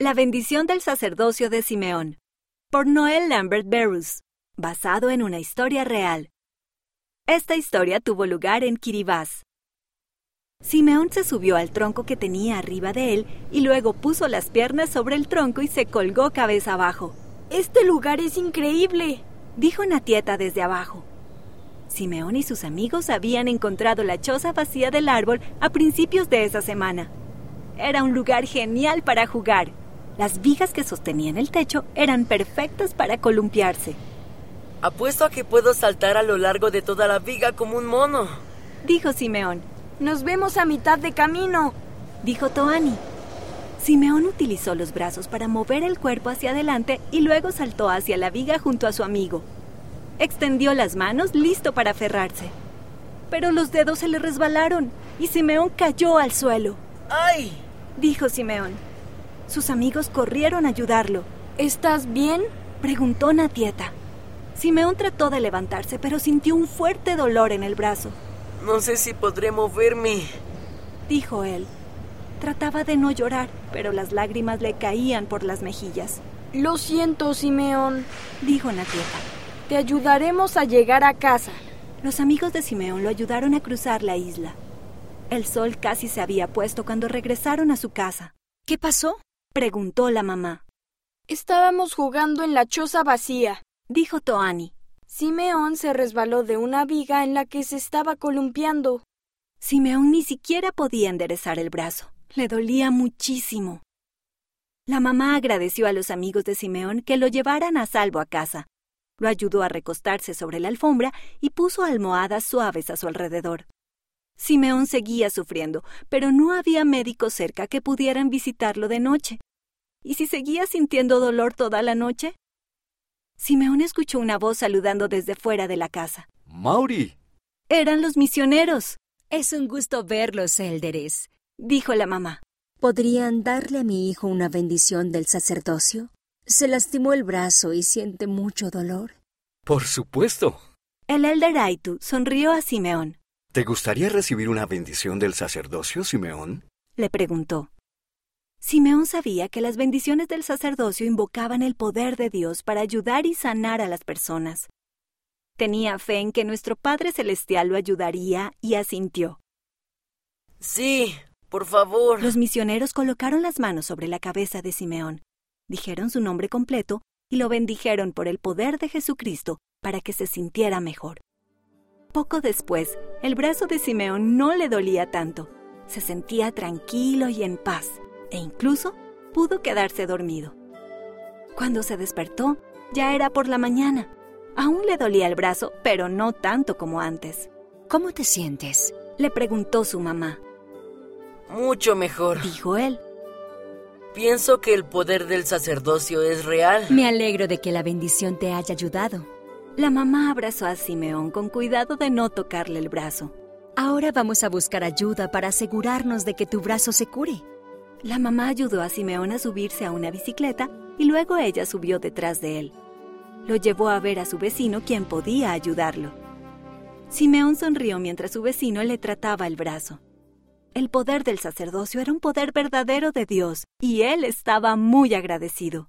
La bendición del sacerdocio de Simeón, por Noel Lambert Berus, basado en una historia real. Esta historia tuvo lugar en Kiribás. Simeón se subió al tronco que tenía arriba de él y luego puso las piernas sobre el tronco y se colgó cabeza abajo. Este lugar es increíble, dijo Natieta desde abajo. Simeón y sus amigos habían encontrado la choza vacía del árbol a principios de esa semana. Era un lugar genial para jugar. Las vigas que sostenían el techo eran perfectas para columpiarse. Apuesto a que puedo saltar a lo largo de toda la viga como un mono, dijo Simeón. Nos vemos a mitad de camino, dijo Toani. Simeón utilizó los brazos para mover el cuerpo hacia adelante y luego saltó hacia la viga junto a su amigo. Extendió las manos listo para aferrarse. Pero los dedos se le resbalaron y Simeón cayó al suelo. ¡Ay! dijo Simeón. Sus amigos corrieron a ayudarlo. ¿Estás bien? preguntó Natieta. Simeón trató de levantarse, pero sintió un fuerte dolor en el brazo. No sé si podré moverme, dijo él. Trataba de no llorar, pero las lágrimas le caían por las mejillas. Lo siento, Simeón, dijo Natieta. Te ayudaremos a llegar a casa. Los amigos de Simeón lo ayudaron a cruzar la isla. El sol casi se había puesto cuando regresaron a su casa. ¿Qué pasó? Preguntó la mamá. Estábamos jugando en la choza vacía, dijo Toani. Simeón se resbaló de una viga en la que se estaba columpiando. Simeón ni siquiera podía enderezar el brazo. Le dolía muchísimo. La mamá agradeció a los amigos de Simeón que lo llevaran a salvo a casa. Lo ayudó a recostarse sobre la alfombra y puso almohadas suaves a su alrededor. Simeón seguía sufriendo, pero no había médicos cerca que pudieran visitarlo de noche. ¿Y si seguía sintiendo dolor toda la noche? Simeón escuchó una voz saludando desde fuera de la casa. ¡Mauri! Eran los misioneros. Es un gusto verlos, Elderes, dijo la mamá. ¿Podrían darle a mi hijo una bendición del sacerdocio? Se lastimó el brazo y siente mucho dolor. Por supuesto. El elder Aitu sonrió a Simeón. ¿Te gustaría recibir una bendición del sacerdocio, Simeón? le preguntó. Simeón sabía que las bendiciones del sacerdocio invocaban el poder de Dios para ayudar y sanar a las personas. Tenía fe en que nuestro Padre Celestial lo ayudaría y asintió. Sí, por favor. Los misioneros colocaron las manos sobre la cabeza de Simeón, dijeron su nombre completo y lo bendijeron por el poder de Jesucristo para que se sintiera mejor. Poco después, el brazo de Simeón no le dolía tanto. Se sentía tranquilo y en paz, e incluso pudo quedarse dormido. Cuando se despertó, ya era por la mañana. Aún le dolía el brazo, pero no tanto como antes. ¿Cómo te sientes? Le preguntó su mamá. Mucho mejor, dijo él. Pienso que el poder del sacerdocio es real. Me alegro de que la bendición te haya ayudado. La mamá abrazó a Simeón con cuidado de no tocarle el brazo. Ahora vamos a buscar ayuda para asegurarnos de que tu brazo se cure. La mamá ayudó a Simeón a subirse a una bicicleta y luego ella subió detrás de él. Lo llevó a ver a su vecino quien podía ayudarlo. Simeón sonrió mientras su vecino le trataba el brazo. El poder del sacerdocio era un poder verdadero de Dios y él estaba muy agradecido.